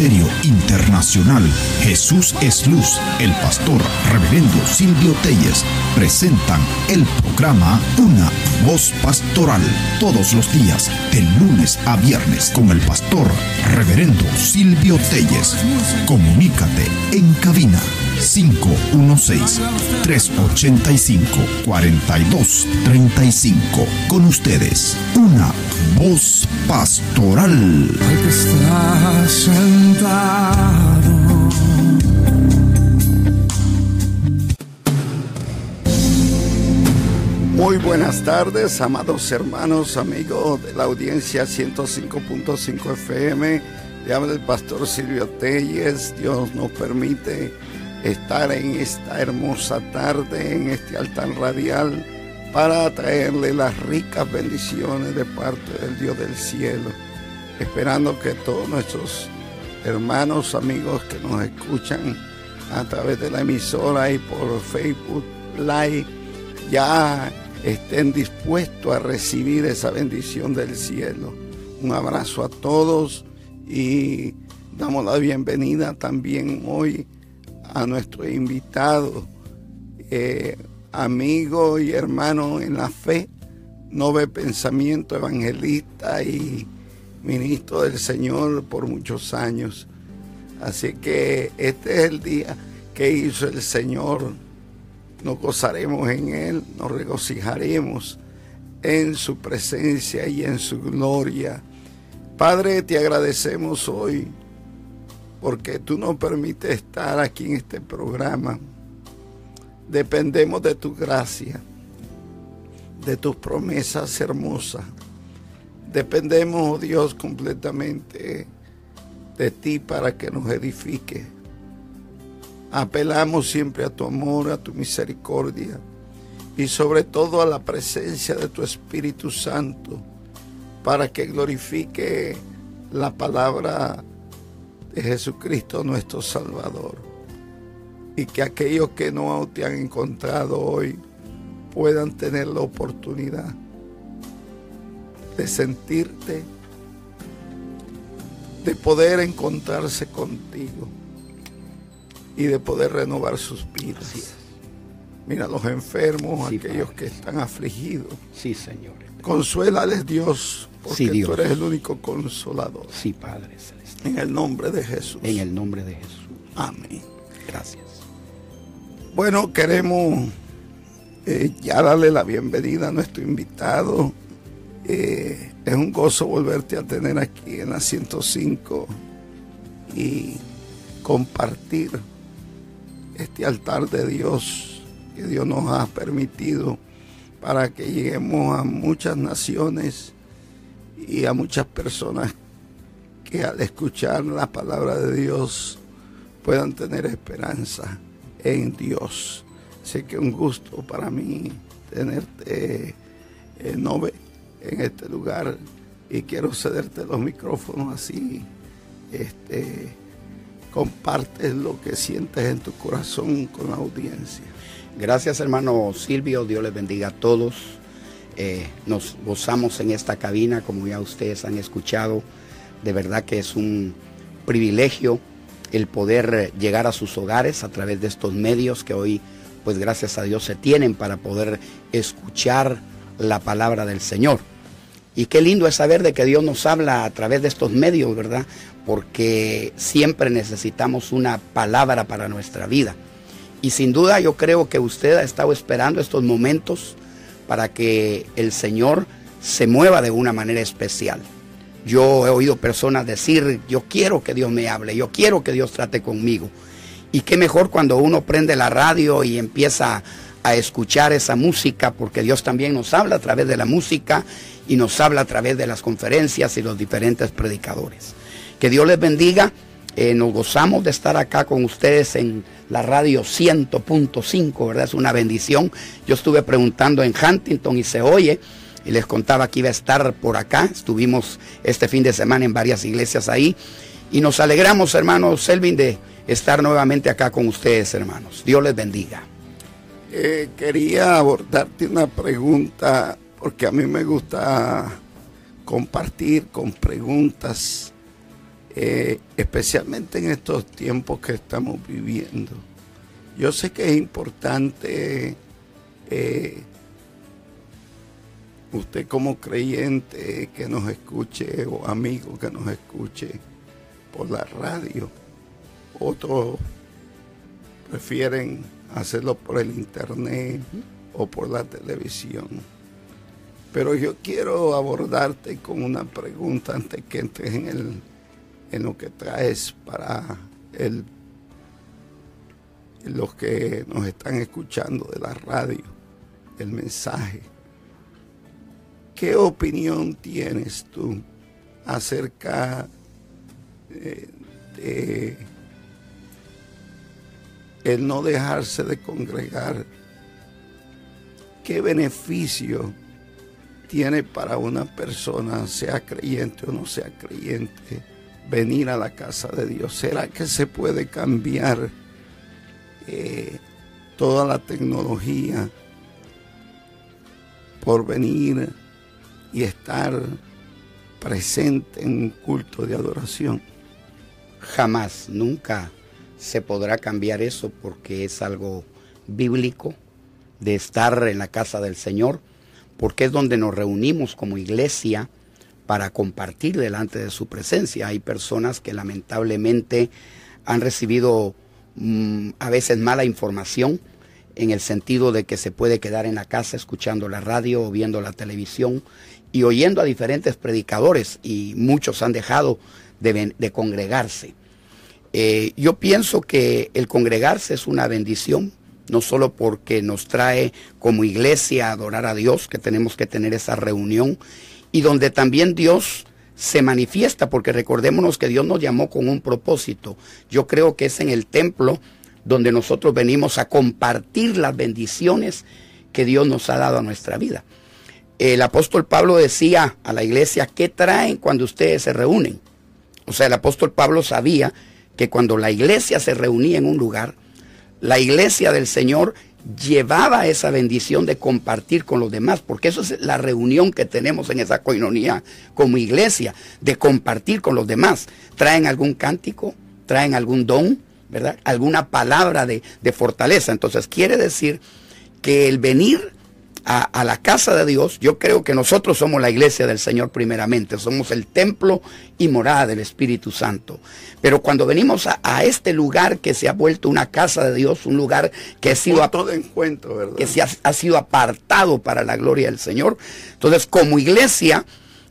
Ministerio Internacional Jesús es Luz, el pastor reverendo Silvio Telles presentan el programa Una Voz Pastoral todos los días, de lunes a viernes, con el pastor reverendo Silvio Telles. Comunícate en cabina 516-385-4235. Con ustedes, una voz pastoral. Sentado. Muy buenas tardes, amados hermanos, amigos de la audiencia 105.5 FM. Le habla el pastor Silvio Telles. Dios nos permite estar en esta hermosa tarde, en este altar radial, para traerle las ricas bendiciones de parte del Dios del cielo. Esperando que todos nuestros hermanos, amigos que nos escuchan a través de la emisora y por Facebook Live, ya estén dispuestos a recibir esa bendición del cielo. Un abrazo a todos y damos la bienvenida también hoy a nuestro invitado, eh, amigo y hermano en la fe, Nove Pensamiento Evangelista y ministro del Señor por muchos años. Así que este es el día que hizo el Señor. Nos gozaremos en Él, nos regocijaremos en su presencia y en su gloria. Padre, te agradecemos hoy porque tú nos permites estar aquí en este programa. Dependemos de tu gracia, de tus promesas hermosas. Dependemos, oh Dios, completamente de ti para que nos edifique. Apelamos siempre a tu amor, a tu misericordia y sobre todo a la presencia de tu Espíritu Santo para que glorifique la palabra de Jesucristo nuestro Salvador. Y que aquellos que no te han encontrado hoy puedan tener la oportunidad de sentirte, de poder encontrarse contigo y de poder renovar sus vidas. Mira los enfermos, aquellos que están afligidos. Sí, Señor. Consuélales, Dios, porque Sí, Dios. tú eres el único consolador. Sí, Padre Celestial. En el nombre de Jesús. En el nombre de Jesús. Amén. Gracias. Bueno, queremos eh, ya darle la bienvenida a nuestro invitado. Eh, es un gozo volverte a tener aquí en la 105 y compartir este altar de Dios que Dios nos ha permitido para que lleguemos a muchas naciones y a muchas personas que al escuchar la palabra de Dios puedan tener esperanza en Dios. Así que un gusto para mí tenerte, eh, Nove, en este lugar y quiero cederte los micrófonos así. Este, compartes lo que sientes en tu corazón con la audiencia. Gracias, hermano Silvio. Dios les bendiga a todos. Eh, nos gozamos en esta cabina, como ya ustedes han escuchado. De verdad que es un privilegio el poder llegar a sus hogares a través de estos medios que hoy, pues gracias a Dios, se tienen para poder escuchar la palabra del Señor. Y qué lindo es saber de que Dios nos habla a través de estos medios, ¿verdad? Porque siempre necesitamos una palabra para nuestra vida. Y sin duda yo creo que usted ha estado esperando estos momentos para que el Señor se mueva de una manera especial. Yo he oído personas decir, yo quiero que Dios me hable, yo quiero que Dios trate conmigo. Y qué mejor cuando uno prende la radio y empieza a escuchar esa música, porque Dios también nos habla a través de la música y nos habla a través de las conferencias y los diferentes predicadores. Que Dios les bendiga. Eh, nos gozamos de estar acá con ustedes en la radio 100.5, ¿verdad? Es una bendición. Yo estuve preguntando en Huntington y se oye y les contaba que iba a estar por acá. Estuvimos este fin de semana en varias iglesias ahí y nos alegramos, hermanos Selvin, de estar nuevamente acá con ustedes, hermanos. Dios les bendiga. Eh, quería abordarte una pregunta porque a mí me gusta compartir con preguntas eh, especialmente en estos tiempos que estamos viviendo. Yo sé que es importante eh, usted como creyente que nos escuche o amigo que nos escuche por la radio. Otros prefieren hacerlo por el internet o por la televisión. Pero yo quiero abordarte con una pregunta antes que entres en, el, en lo que traes para el, los que nos están escuchando de la radio, el mensaje. ¿Qué opinión tienes tú acerca eh, de el no dejarse de congregar? ¿Qué beneficio tiene para una persona, sea creyente o no sea creyente, venir a la casa de Dios? ¿Será que se puede cambiar eh, toda la tecnología por venir y estar presente en un culto de adoración? Jamás, nunca se podrá cambiar eso porque es algo bíblico de estar en la casa del Señor, porque es donde nos reunimos como iglesia para compartir delante de su presencia. Hay personas que lamentablemente han recibido mm, a veces mala información en el sentido de que se puede quedar en la casa escuchando la radio o viendo la televisión y oyendo a diferentes predicadores y muchos han dejado de, congregarse. Eh, yo pienso que el congregarse es una bendición, no solo porque nos trae como iglesia a adorar a Dios, que tenemos que tener esa reunión, y donde también Dios se manifiesta, porque recordémonos que Dios nos llamó con un propósito. Yo creo que es en el templo donde nosotros venimos a compartir las bendiciones que Dios nos ha dado a nuestra vida. El apóstol Pablo decía a la iglesia, ¿qué traen cuando ustedes se reúnen? O sea, el apóstol Pablo sabía que cuando la iglesia se reunía en un lugar, la iglesia del Señor llevaba esa bendición de compartir con los demás, porque eso es la reunión que tenemos en esa coinonía como iglesia, de compartir con los demás. Traen algún cántico, traen algún don, ¿verdad? Alguna palabra de, de fortaleza. Entonces quiere decir que el venir a, la casa de Dios, yo creo que nosotros somos la iglesia del Señor primeramente, somos el templo y morada del Espíritu Santo. Pero cuando venimos a, este lugar que se ha vuelto una casa de Dios, un lugar que ha sido, todo encuentro, que se ha, sido apartado para la gloria del Señor, entonces como iglesia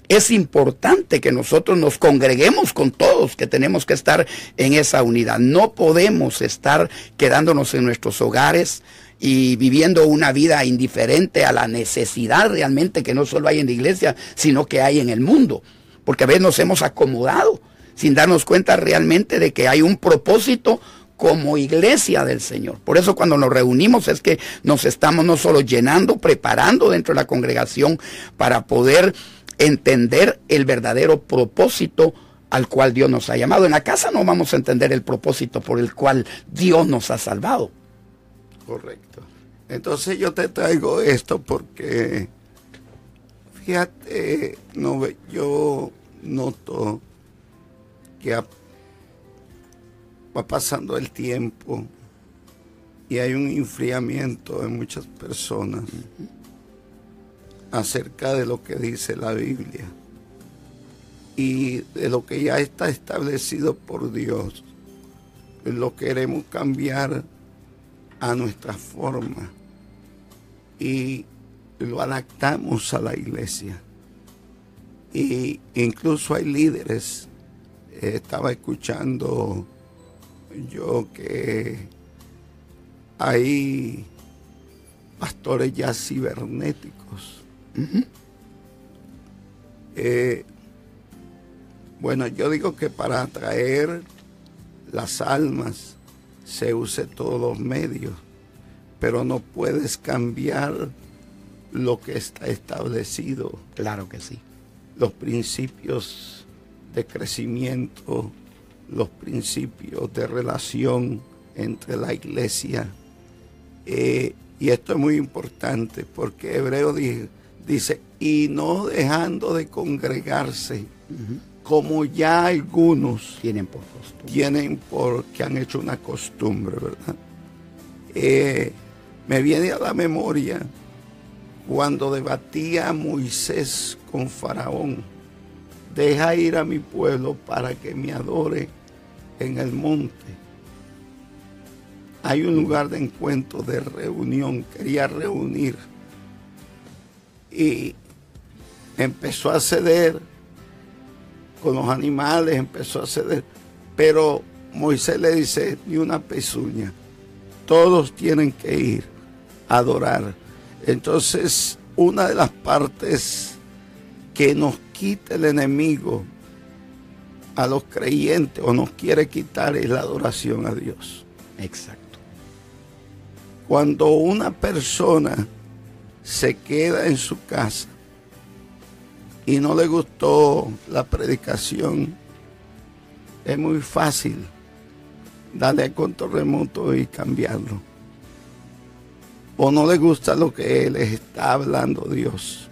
es importante que nosotros nos congreguemos con todos, que tenemos que estar en esa unidad. No podemos estar quedándonos en nuestros hogares, y viviendo una vida indiferente a la necesidad realmente que no solo hay en la iglesia, sino que hay en el mundo. Porque a veces nos hemos acomodado sin darnos cuenta realmente de que hay un propósito como iglesia del Señor. Por eso cuando nos reunimos es que nos estamos no solo llenando, preparando dentro de la congregación para poder entender el verdadero propósito al cual Dios nos ha llamado. En la casa no vamos a entender el propósito por el cual Dios nos ha salvado. Correcto. Entonces yo te traigo esto porque, fíjate, no, yo noto que va pasando el tiempo y hay un enfriamiento en muchas personas acerca de lo que dice la Biblia y de lo que ya está establecido por Dios. Lo queremos cambiar a nuestra forma y lo adaptamos a la iglesia. Y incluso hay líderes, eh, estaba escuchando yo que hay pastores ya cibernéticos. Eh, bueno, yo digo que para atraer las almas se use todos los medios, pero no puedes cambiar lo que está establecido. Claro que sí. Los principios de crecimiento, los principios de relación entre la iglesia. Eh, y esto es muy importante porque Hebreo dice, y no dejando de congregarse, como ya algunos tienen por costumbre. Tienen porque han hecho una costumbre, ¿verdad? Eh, me viene a la memoria cuando debatía Moisés con Faraón, deja ir a mi pueblo para que me adore en el monte. Hay un lugar de encuentro, de reunión, quería reunir. Y empezó a ceder con los animales, empezó a ceder. Pero Moisés le dice, ni una pezuña, todos tienen que ir a adorar. Entonces, una de las partes que nos quita el enemigo a los creyentes o nos quiere quitar es la adoración a Dios. Exacto. Cuando una persona se queda en su casa y no le gustó la predicación, es muy fácil darle a control remoto y cambiarlo. O no le gusta lo que les está hablando Dios.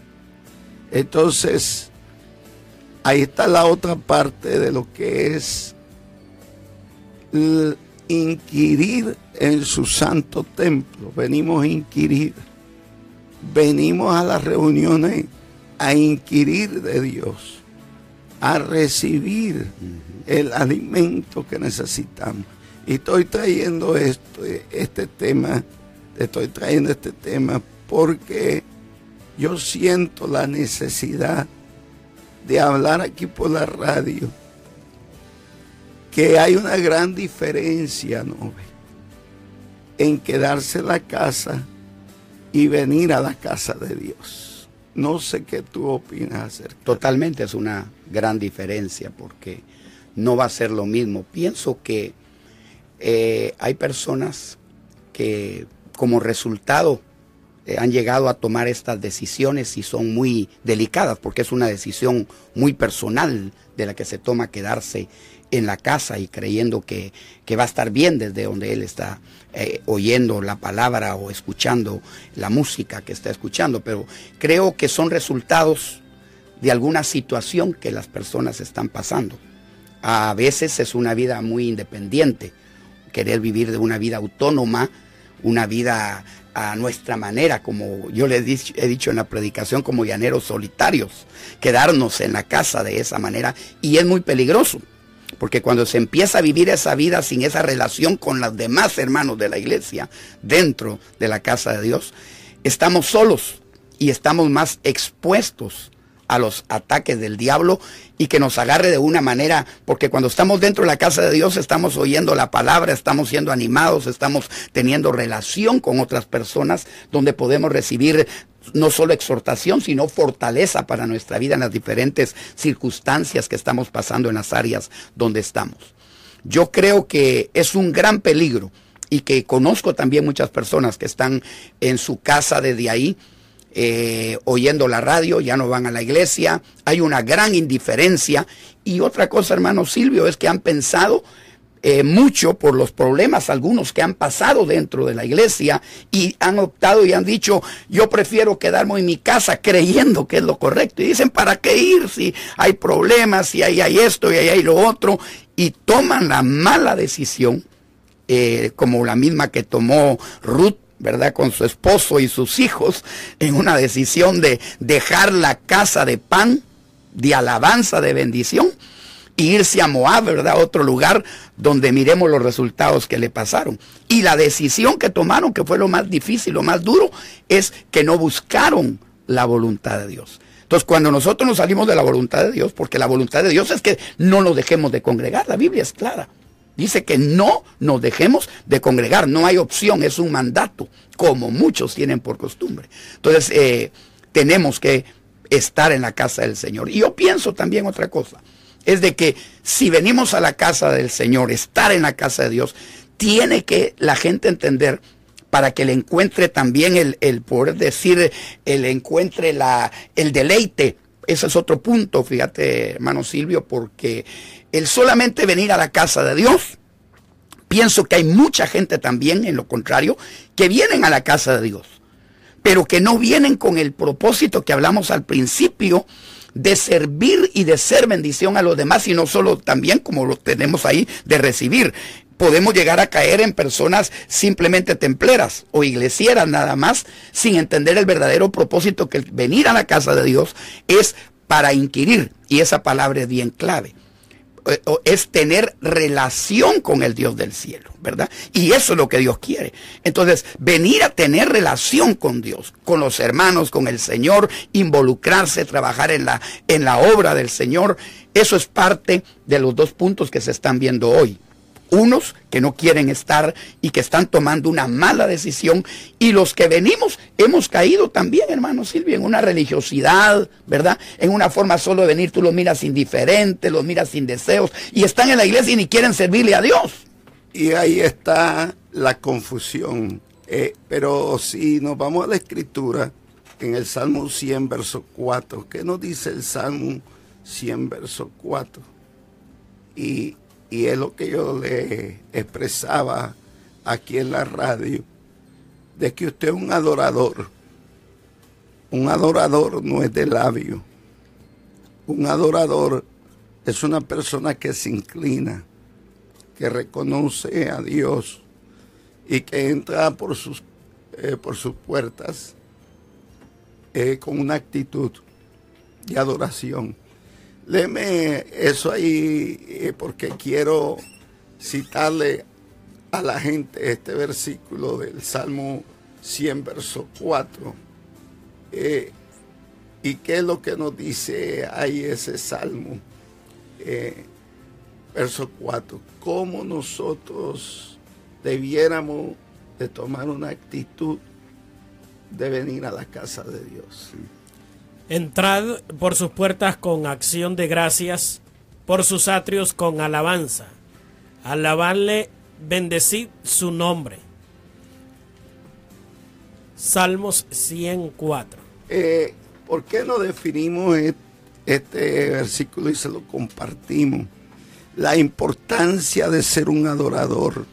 Entonces, ahí está la otra parte de lo que es inquirir en su santo templo. Venimos a inquirir. Venimos a las reuniones a inquirir de Dios, a recibir el alimento que necesitamos. Y estoy trayendo esto, este tema, estoy trayendo este tema porque yo siento la necesidad de hablar aquí por la radio que hay una gran diferencia, ¿no? En quedarse en la casa y venir a la casa de Dios. No sé qué tú opinas acerca. Totalmente es una gran diferencia porque no va a ser lo mismo. Pienso que eh, hay personas que como resultado eh, han llegado a tomar estas decisiones y son muy delicadas porque es una decisión muy personal de la que se toma quedarse en la casa y creyendo que, va a estar bien desde donde él está eh, oyendo la palabra o escuchando la música que está escuchando, pero creo que son resultados de alguna situación que las personas están pasando. A veces es una vida muy independiente, querer vivir de una vida autónoma, una vida a nuestra manera, como yo le he dicho, en la predicación, como llaneros solitarios, quedarnos en la casa de esa manera y es muy peligroso porque cuando se empieza a vivir esa vida sin esa relación con los demás hermanos de la iglesia dentro de la casa de Dios, estamos solos y estamos más expuestos a los ataques del diablo y que nos agarre de una manera, porque cuando estamos dentro de la casa de Dios estamos oyendo la palabra, estamos siendo animados, estamos teniendo relación con otras personas donde podemos recibir no solo exhortación, sino fortaleza para nuestra vida en las diferentes circunstancias que estamos pasando en las áreas donde estamos. Yo creo que es un gran peligro y que conozco también muchas personas que están en su casa desde ahí, eh, oyendo la radio, ya no van a la iglesia, hay una gran indiferencia. Y otra cosa, hermano Silvio, es que han pensado eh, mucho por los problemas algunos que han pasado dentro de la iglesia y han optado y han dicho, yo prefiero quedarme en mi casa creyendo que es lo correcto. Y dicen, ¿para qué ir si hay problemas, si ahí hay esto y ahí hay lo otro? Y toman la mala decisión, eh, como la misma que tomó Ruth ¿verdad? Con su esposo y sus hijos en una decisión de dejar la casa de pan, de alabanza, de bendición, irse a Moab, ¿verdad? Otro lugar donde miremos los resultados que le pasaron. Y la decisión que tomaron, que fue lo más difícil, lo más duro, es que no buscaron la voluntad de Dios. Entonces, cuando nosotros nos salimos de la voluntad de Dios, porque la voluntad de Dios es que no nos dejemos de congregar, la Biblia es clara. Dice que no nos dejemos de congregar, no hay opción, es un mandato, como muchos tienen por costumbre. Entonces, eh, tenemos que estar en la casa del Señor. Y yo pienso también otra cosa es de que si venimos a la casa del Señor, estar en la casa de Dios, tiene que la gente entender para que le encuentre también el, el poder decir, el encuentre la, el deleite. Ese es otro punto, fíjate, hermano Silvio, porque el solamente venir a la casa de Dios, pienso que hay mucha gente también, en lo contrario, que vienen a la casa de Dios, pero que no vienen con el propósito que hablamos al principio de servir y de ser bendición a los demás y no solo también como lo tenemos ahí de recibir. Podemos llegar a caer en personas simplemente templeras o iglesieras nada más sin entender el verdadero propósito que venir a la casa de Dios es para inquirir y esa palabra es bien clave es tener relación con el Dios del cielo, ¿verdad? Y eso es lo que Dios quiere. Entonces, venir a tener relación con Dios, con los hermanos, con el Señor, involucrarse, trabajar en la, en la obra del Señor, eso es parte de los dos puntos que se están viendo hoy unos que no quieren estar y que están tomando una mala decisión y los que venimos hemos caído también, hermano Silvio, en una religiosidad, ¿verdad? En una forma solo de venir, tú los miras indiferente, los miras sin deseos y están en la iglesia y ni quieren servirle a Dios. Y ahí está la confusión. Eh, pero si nos vamos a la escritura, en el Salmo 100, verso 4, ¿qué nos dice el Salmo 100, verso 4? Y y es lo que yo le expresaba aquí en la radio, de que usted es un adorador. Un adorador no es de labio. Un adorador es una persona que se inclina, que reconoce a Dios y que entra por sus, eh, por sus puertas eh, con una actitud de adoración. Léeme eso ahí eh, porque quiero citarle a la gente este versículo del Salmo 100, verso 4. Eh, ¿Y qué es lo que nos dice ahí ese Salmo? Eh, verso 4. ¿Cómo nosotros debiéramos de tomar una actitud de venir a la casa de Dios? Entrad por sus puertas con acción de gracias, por sus atrios con alabanza. Alabadle, bendecid su nombre. Salmos 104. Eh, ¿Por qué no definimos este versículo y se lo compartimos? La importancia de ser un adorador.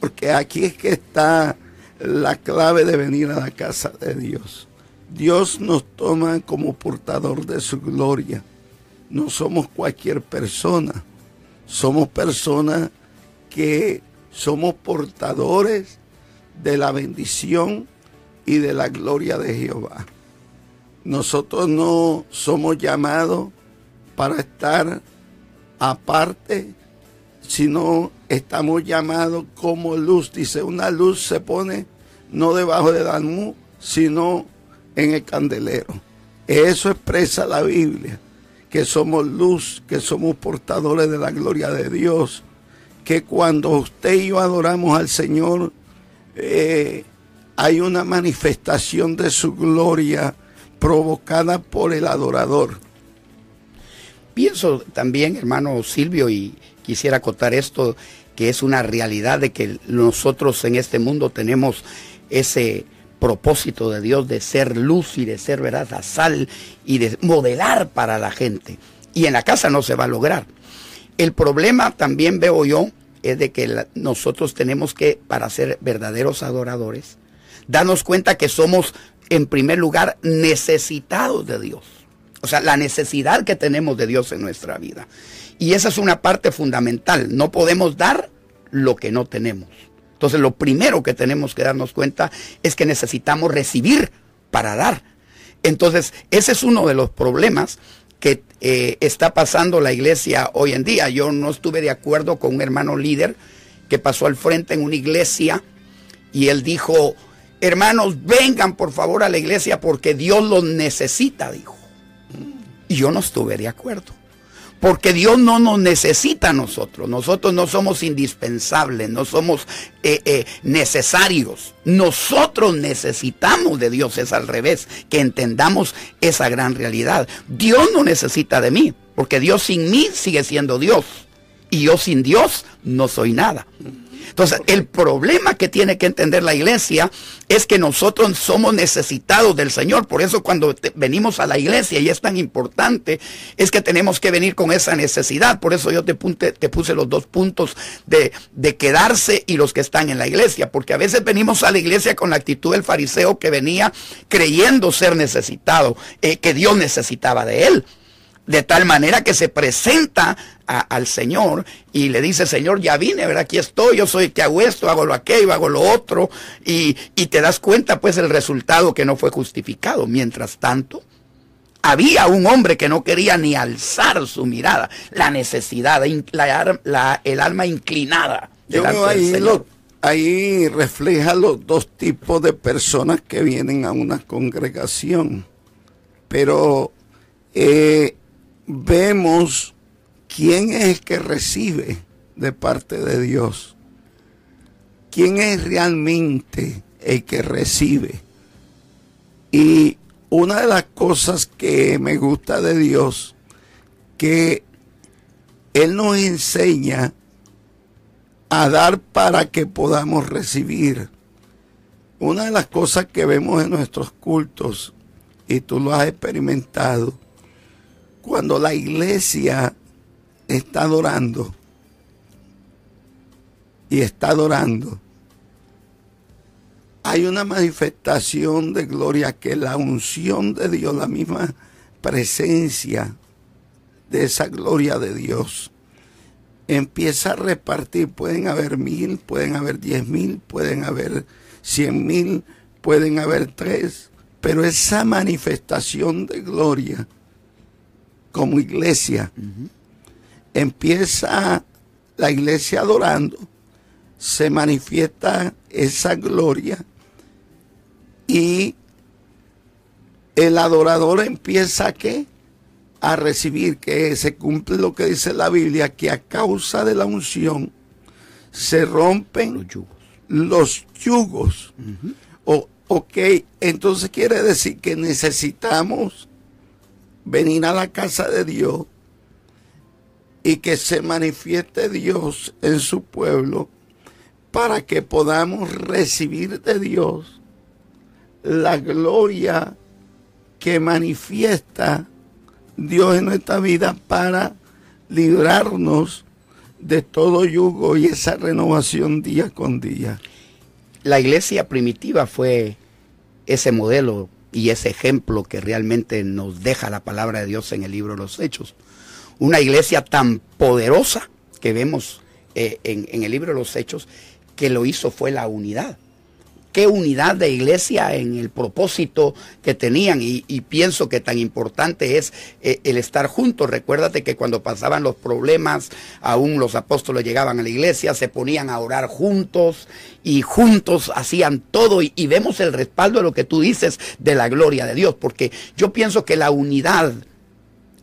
Porque aquí es que está la clave de venir a la casa de Dios. Dios nos toma como portador de su gloria. No somos cualquier persona. Somos personas que somos portadores de la bendición y de la gloria de Jehová. Nosotros no somos llamados para estar aparte, sino estamos llamados como luz. Dice, una luz se pone no debajo del almú, sino en el candelero. Eso expresa la Biblia, que somos luz, que somos portadores de la gloria de Dios, que cuando usted y yo adoramos al Señor, eh, hay una manifestación de su gloria provocada por el adorador. Pienso también, hermano Silvio, y quisiera acotar esto, que es una realidad de que nosotros en este mundo tenemos ese propósito de Dios de ser luz y de ser verdad sal y de modelar para la gente. Y en la casa no se va a lograr. El problema también veo yo es de que nosotros tenemos que, para ser verdaderos adoradores, darnos cuenta que somos en primer lugar necesitados de Dios. O sea, la necesidad que tenemos de Dios en nuestra vida. Y esa es una parte fundamental. No podemos dar lo que no tenemos. Entonces lo primero que tenemos que darnos cuenta es que necesitamos recibir para dar. Entonces ese es uno de los problemas que eh, está pasando la iglesia hoy en día. Yo no estuve de acuerdo con un hermano líder que pasó al frente en una iglesia y él dijo, hermanos, vengan por favor a la iglesia porque Dios los necesita, dijo. Y yo no estuve de acuerdo. Porque Dios no nos necesita a nosotros. Nosotros no somos indispensables, no somos eh, eh, necesarios. Nosotros necesitamos de Dios, es al revés, que entendamos esa gran realidad. Dios no necesita de mí, porque Dios sin mí sigue siendo Dios. Y yo sin Dios no soy nada. Entonces, el problema que tiene que entender la iglesia es que nosotros somos necesitados del Señor. Por eso cuando venimos a la iglesia, y es tan importante, es que tenemos que venir con esa necesidad. Por eso yo te, puse los dos puntos de, de quedarse y los que están en la iglesia. Porque a veces venimos a la iglesia con la actitud del fariseo que venía creyendo ser necesitado, eh, que Dios necesitaba de él de tal manera que se presenta al Señor y le dice, Señor, ya vine, ¿verdad? Aquí estoy, yo soy el que hago esto, hago lo aquello, hago lo otro, y, y te das cuenta pues el resultado que no fue justificado. Mientras tanto, había un hombre que no quería ni alzar su mirada, la necesidad, la, el alma inclinada. Yo ahí, ahí refleja los dos tipos de personas que vienen a una congregación, pero eh, vemos quién es el que recibe de parte de Dios. ¿Quién es realmente el que recibe? Y una de las cosas que me gusta de Dios, que Él nos enseña a dar para que podamos recibir. Una de las cosas que vemos en nuestros cultos, y tú lo has experimentado, cuando la iglesia está adorando y está adorando, hay una manifestación de gloria que la unción de Dios, la misma presencia de esa gloria de Dios, empieza a repartir. Pueden haber mil, pueden haber diez mil, pueden haber cien mil, pueden haber tres, pero esa manifestación de gloria como iglesia. Empieza la iglesia adorando, se manifiesta esa gloria y el adorador empieza a qué? A recibir, que se cumple lo que dice la Biblia, que a causa de la unción se rompen los yugos. Los yugos. o, ok, entonces quiere decir que necesitamos venir a la casa de Dios y que se manifieste Dios en su pueblo para que podamos recibir de Dios la gloria que manifiesta Dios en nuestra vida para librarnos de todo yugo y esa renovación día con día. La iglesia primitiva fue ese modelo y ese ejemplo que realmente nos deja la palabra de Dios en el libro de los Hechos. Una iglesia tan poderosa que vemos eh, en, en el libro de los Hechos, que lo hizo fue la unidad qué unidad de iglesia en el propósito que tenían y, pienso que tan importante es eh, el estar juntos. Recuérdate que cuando pasaban los problemas, aún los apóstoles llegaban a la iglesia, se ponían a orar juntos y juntos hacían todo y, vemos el respaldo de lo que tú dices de la gloria de Dios, porque yo pienso que la unidad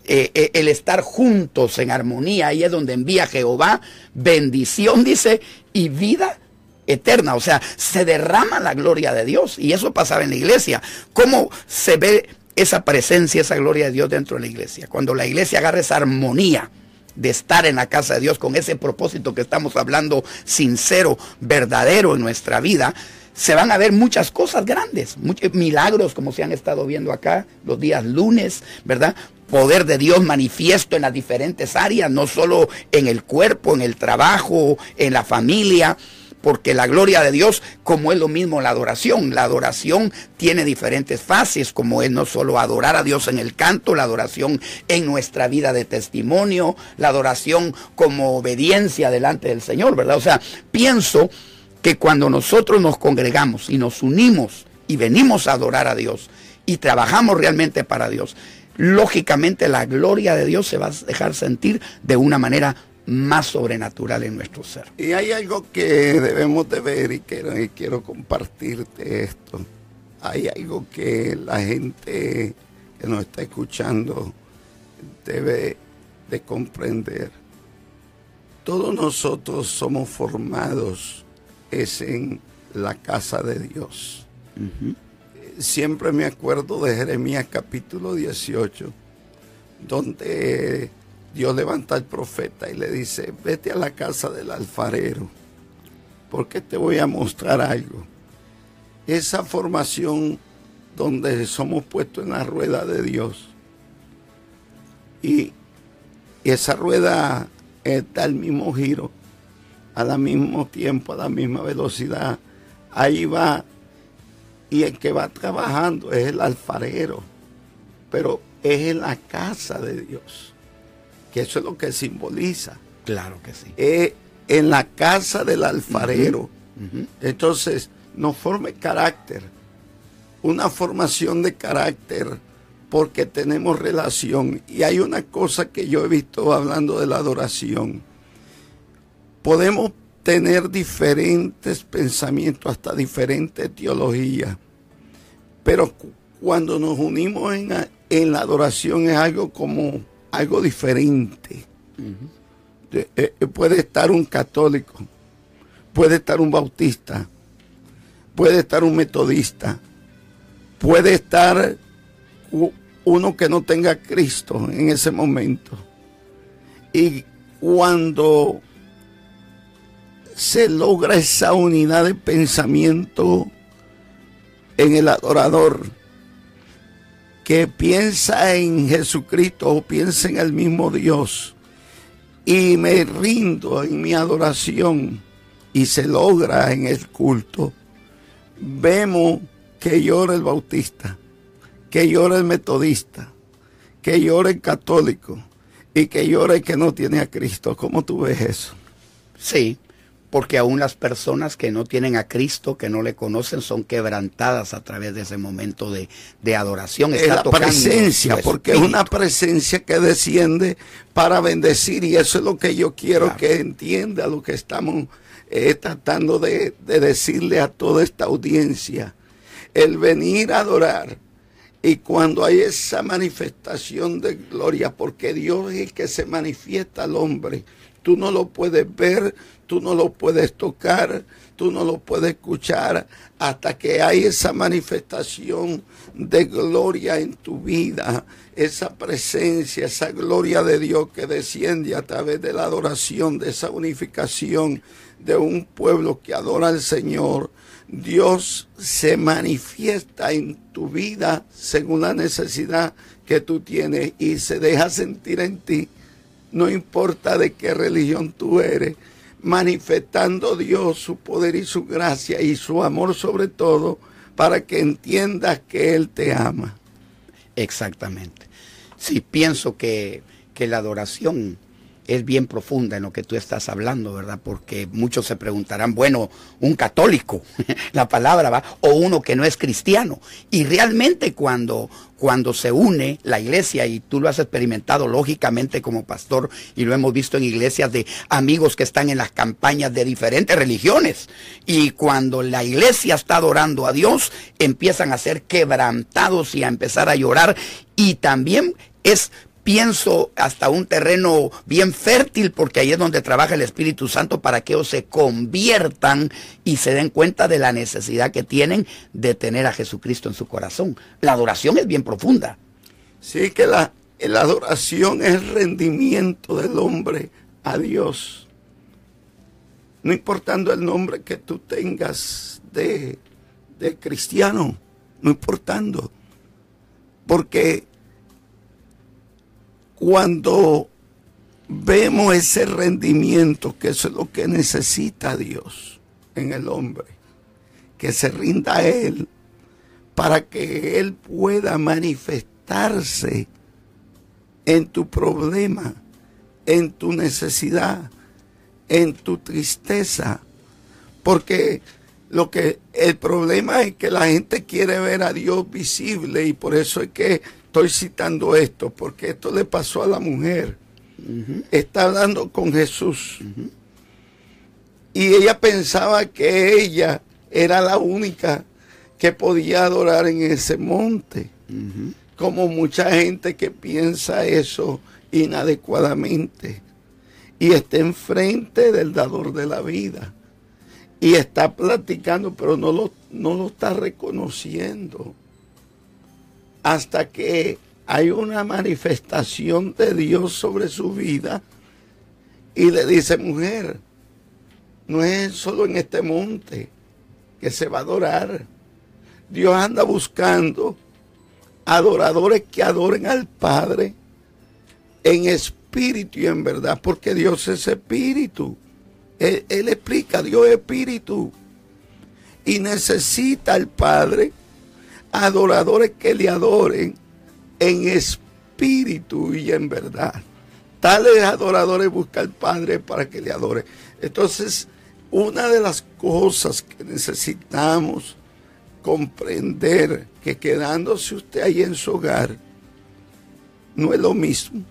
eh, eh, el estar juntos en armonía, ahí es donde envía Jehová bendición, dice, y vida eterna, o sea, se derrama la gloria de Dios y eso pasaba en la iglesia. ¿Cómo se ve esa presencia, esa gloria de Dios dentro de la iglesia? Cuando la iglesia agarra esa armonía de estar en la casa de Dios con ese propósito que estamos hablando sincero, verdadero en nuestra vida, se van a ver muchas cosas grandes, muchos milagros como se han estado viendo acá los días lunes, ¿verdad? Poder de Dios manifiesto en las diferentes áreas, no solo en el cuerpo, en el trabajo, en la familia, porque la gloria de Dios, como es lo mismo la adoración, la adoración tiene diferentes fases, como es no solo adorar a Dios en el canto, la adoración en nuestra vida de testimonio, la adoración como obediencia delante del Señor, ¿verdad? O sea, pienso que cuando nosotros nos congregamos y nos unimos y venimos a adorar a Dios y trabajamos realmente para Dios, lógicamente la gloria de Dios se va a dejar sentir de una manera más sobrenatural en nuestro ser. Y hay algo que debemos de ver y quiero, y quiero compartirte esto. Hay algo que la gente que nos está escuchando debe de comprender. Todos nosotros somos formados es en la casa de Dios. Siempre me acuerdo de Jeremías capítulo 18, donde Dios levanta al profeta y le dice, vete a la casa del alfarero porque te voy a mostrar algo. Esa formación donde somos puestos en la rueda de Dios y esa rueda está al mismo giro, al mismo tiempo, a la misma velocidad. Ahí va y el que va trabajando es el alfarero, pero es en la casa de Dios, que eso es lo que simboliza. Claro que sí. Es en la casa del alfarero. Entonces, no forme carácter, una formación de carácter porque tenemos relación. Y hay una cosa que yo he visto hablando de la adoración. Podemos tener diferentes pensamientos, hasta diferentes teologías, pero cuando nos unimos en, la adoración es algo como algo diferente. Eh, eh, puede estar un católico, puede estar un bautista, puede estar un metodista, puede estar uno que no tenga Cristo en ese momento. Y cuando se logra esa unidad de pensamiento en el adorador, que piensa en Jesucristo o piensa en el mismo Dios, y me rindo en mi adoración y se logra en el culto, vemos que llora el bautista, que llora el metodista, que llora el católico y que llora el que no tiene a Cristo. ¿Cómo tú ves eso? Sí, porque aún las personas que no tienen a Cristo, que no le conocen, son quebrantadas a través de ese momento de, adoración. es la presencia, porque es una presencia que desciende para bendecir y eso es lo que yo quiero que entienda lo que estamos eh, tratando de, de decirle a toda esta audiencia. El venir a adorar y cuando hay esa manifestación de gloria, porque Dios es el que se manifiesta al hombre, tú no lo puedes ver, tú no lo puedes tocar, tú no lo puedes escuchar hasta que hay esa manifestación de gloria en tu vida, esa presencia, esa gloria de Dios que desciende a través de la adoración, de esa unificación de un pueblo que adora al Señor. Dios se manifiesta en tu vida según la necesidad que tú tienes y se deja sentir en ti, no importa de qué religión tú eres, manifestando Dios su poder y su gracia y su amor sobre todo para que entiendas que Él te ama. Exactamente. Sí, pienso que, que la adoración es bien profunda en lo que tú estás hablando, ¿verdad? Porque muchos se preguntarán, bueno, un católico, la palabra va, o uno que no es cristiano. Y realmente cuando, cuando se une la iglesia, y tú lo has experimentado lógicamente como pastor, y lo hemos visto en iglesias de amigos que están en las campañas de diferentes religiones, y cuando la iglesia está adorando a Dios, empiezan a ser quebrantados y a empezar a llorar, y también es pienso, hasta un terreno bien fértil, porque ahí es donde trabaja el Espíritu Santo para que ellos se conviertan y se den cuenta de la necesidad que tienen de tener a Jesucristo en su corazón. La adoración es bien profunda. Sí, que la, la adoración es el rendimiento del hombre a Dios. No importando el nombre que tú tengas de, de cristiano, no importando. Porque cuando vemos ese rendimiento, que eso es lo que necesita Dios en el hombre, que se rinda a Él para que Él pueda manifestarse en tu problema, en tu necesidad, en tu tristeza, porque lo que el problema es que la gente quiere ver a Dios visible y por eso es que estoy citando esto porque esto le pasó a la mujer. Está hablando con Jesús. Y ella pensaba que ella era la única que podía adorar en ese monte. Como mucha gente que piensa eso inadecuadamente. Y está enfrente del dador de la vida. Y está platicando, pero no lo, no lo está reconociendo hasta que hay una manifestación de Dios sobre su vida y le dice, mujer, no es solo en este monte que se va a adorar. Dios anda buscando adoradores que adoren al Padre en espíritu y en verdad, porque Dios es espíritu. Él, explica, Dios es espíritu. Y necesita al Padre adoradores que le adoren en espíritu y en verdad. Tales adoradores busca al Padre para que le adore. Entonces, una de las cosas que necesitamos comprender que quedándose usted ahí en su hogar no es lo mismo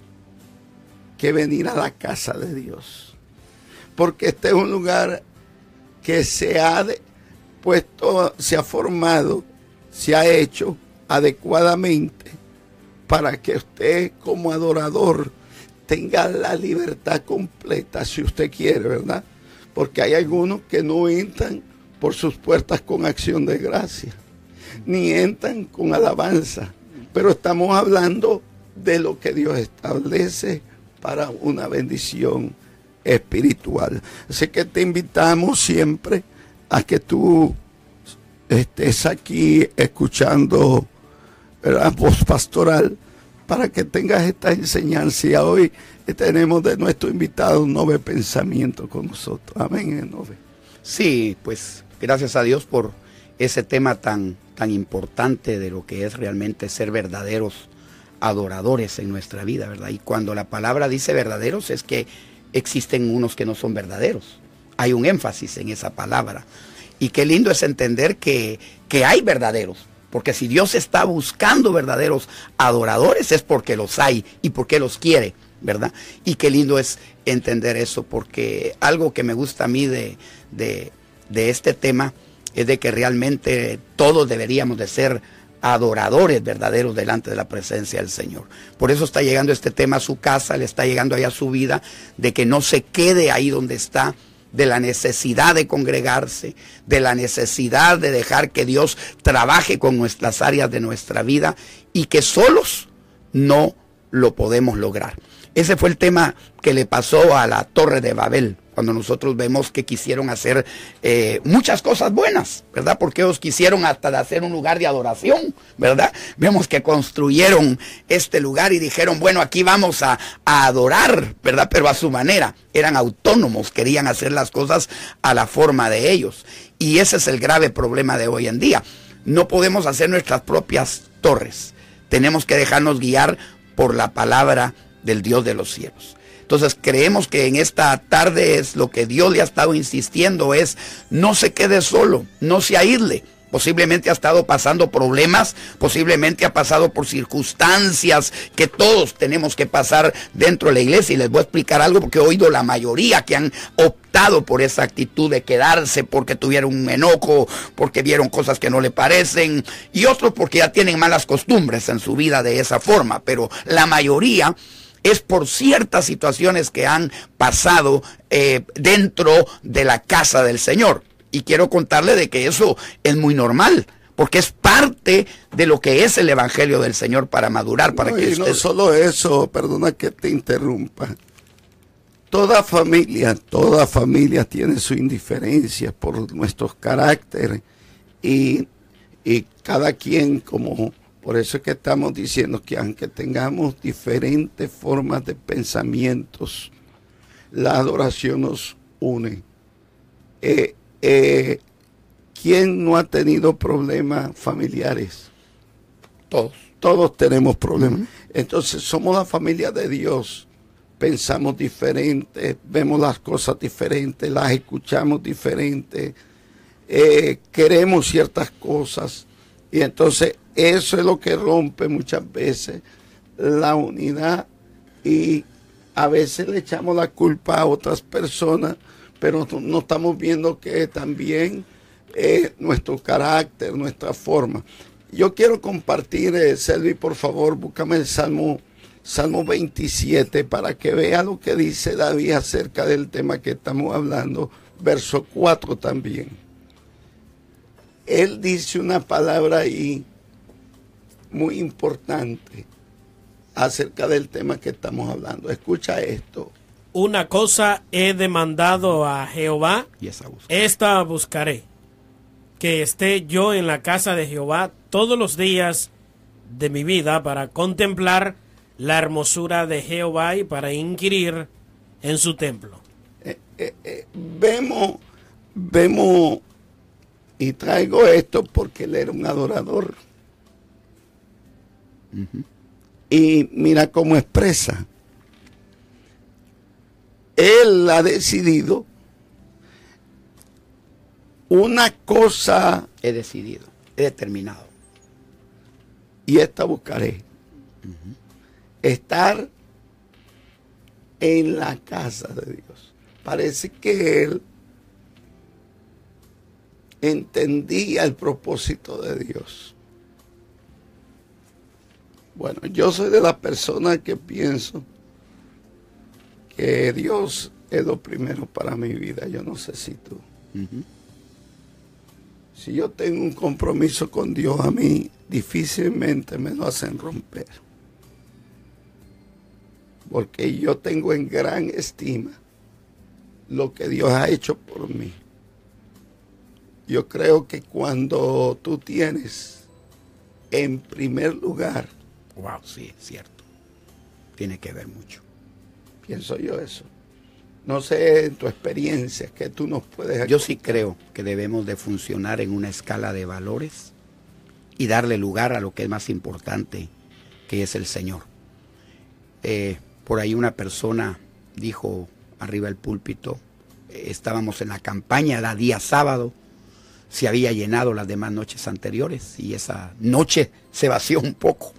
que venir a la casa de Dios. Porque este es un lugar que se ha puesto, se ha formado, se ha hecho adecuadamente para que usted como adorador tenga la libertad completa si usted quiere, ¿verdad? Porque hay algunos que no entran por sus puertas con acción de gracia, ni entran con alabanza, pero estamos hablando de lo que Dios establece para una bendición espiritual. Así que te invitamos siempre a que tú estés aquí escuchando la voz pastoral para que tengas esta enseñanza. Y hoy tenemos de nuestro invitado un nuevo pensamiento con nosotros. Amén. Sí, pues Gracias a Dios por ese tema tan, tan importante de lo que es realmente ser verdaderos adoradores en nuestra vida, ¿verdad? Y cuando la palabra dice verdaderos es que existen unos que no son verdaderos. Hay un énfasis en esa palabra. Y qué lindo es entender que, que hay verdaderos. Porque si Dios está buscando verdaderos adoradores es porque los hay y porque los quiere, ¿verdad? Y qué lindo es entender eso, porque algo que me gusta a mí de, de, este tema es de que realmente todos deberíamos de ser adoradores verdaderos delante de la presencia del Señor. Por eso está llegando este tema a su casa, le está llegando ahí a su vida, de que no se quede ahí donde está, de la necesidad de congregarse, de la necesidad de dejar que Dios trabaje con nuestras áreas de nuestra vida y que solos no lo podemos lograr. Ese fue el tema que le pasó a la Torre de Babel cuando nosotros vemos que quisieron hacer eh, muchas cosas buenas, ¿verdad? Porque ellos quisieron hasta hacer un lugar de adoración, ¿verdad? Vemos que construyeron este lugar y dijeron, bueno, aquí vamos a, a adorar, ¿verdad? Pero a su manera. Eran autónomos, querían hacer las cosas a la forma de ellos. Y ese es el grave problema de hoy en día. No podemos hacer nuestras propias torres. Tenemos que dejarnos guiar por la palabra del Dios de los cielos. Entonces creemos que en esta tarde es lo que Dios le ha estado insistiendo es no se quede solo, no se aísle. Posiblemente ha estado pasando problemas, posiblemente ha pasado por circunstancias que todos tenemos que pasar dentro de la iglesia. Y les voy a explicar algo porque he oído la mayoría que han optado por esa actitud de quedarse porque tuvieron un enojo, porque vieron cosas que no le parecen, y otros porque ya tienen malas costumbres en su vida de esa forma. Pero la mayoría es por ciertas situaciones que han pasado eh, dentro de la casa del Señor. Y quiero contarle de que eso es muy normal porque es parte de lo que es el Evangelio del Señor para madurar, para no, que y no solo eso, perdona que te interrumpa. Toda familia, toda familia tiene su indiferencia por nuestros caracteres y, y cada quien como por eso es que estamos diciendo que aunque tengamos diferentes formas de pensamientos, la adoración nos une. Eh, eh, ¿Quién no ha tenido problemas familiares? Todos. Todos tenemos problemas. Entonces somos la familia de Dios. Pensamos diferente, vemos las cosas diferentes, las escuchamos diferentes, eh, queremos ciertas cosas. Y entonces eso es lo que rompe muchas veces la unidad y a veces le echamos la culpa a otras personas, pero no estamos viendo que también es nuestro carácter, nuestra forma. Yo quiero compartir, eh, Selvi, por favor, búscame el Salmo, Salmo 27 para que vea lo que dice David acerca del tema que estamos hablando, verso 4 también. Él dice una palabra ahí muy importante acerca del tema que estamos hablando. Escucha esto. Una cosa he demandado a Jehová, Y esa esta buscaré, que esté yo en la casa de Jehová todos los días de mi vida para contemplar la hermosura de Jehová y para inquirir en su templo. Vemos, vemos, y traigo esto porque él era un adorador. Y mira cómo expresa. Él ha decidido una cosa He decidido, he determinado. y esta buscaré. Estar en la casa de Dios. Parece que él entendía el propósito de Dios. Bueno, yo soy de las personas que pienso que Dios es lo primero para mi vida. Yo no sé si tú. Si yo tengo un compromiso con Dios, a mí difícilmente me lo hacen romper. Porque yo tengo en gran estima lo que Dios ha hecho por mí. Yo creo que cuando tú tienes en primer lugar, Wow, sí, es cierto. Tiene que ver mucho. pienso yo eso. No sé en tu experiencia que tú nos puedes Yo sí creo que debemos de funcionar en una escala de valores y darle lugar a lo que es más importante, que es el Señor. Eh, por ahí una persona dijo arriba del púlpito, eh, estábamos en la campaña, era día sábado, se había llenado las demás noches anteriores y esa noche se vació un poco.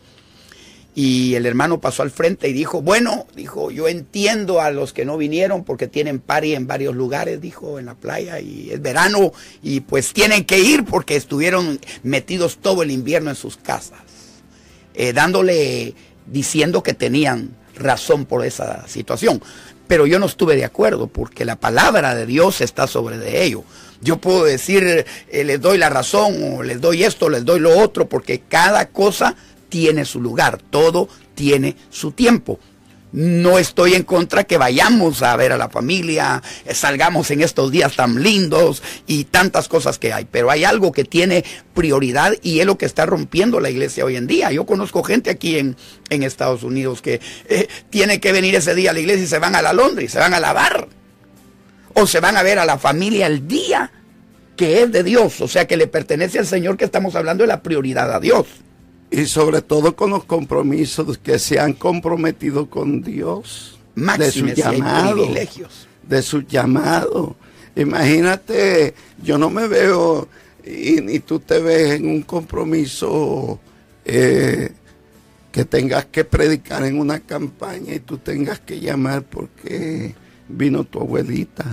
Y el hermano pasó al frente y dijo, bueno, dijo, yo entiendo a los que no vinieron porque tienen pari en varios lugares, dijo, en la playa y es verano y pues tienen que ir porque estuvieron metidos todo el invierno en sus casas, eh, dándole, diciendo que tenían razón por esa situación. Pero yo no estuve de acuerdo porque la palabra de Dios está sobre de. Yo puedo decir, eh, les doy la razón o les doy esto, les doy lo otro, porque cada cosa tiene su lugar, todo tiene su tiempo. No estoy en contra que vayamos a ver a la familia, salgamos en estos días tan lindos y tantas cosas que hay, pero hay algo que tiene prioridad y es lo que está rompiendo la iglesia hoy en día. Yo conozco gente aquí en, en Estados Unidos que eh, tiene que venir ese día a la iglesia y se van a la Londres, se van a lavar o se van a ver a la familia el día que es de Dios, o sea que le pertenece al Señor que estamos hablando de la prioridad a Dios. Y sobre todo con los compromisos que se han comprometido con Dios. de su Máxime si hay llamado. privilegios. De su llamado. Imagínate, yo no me veo, y ni tú te ves en un compromiso eh, que tengas que predicar en una campaña y tú tengas que llamar porque vino tu abuelita.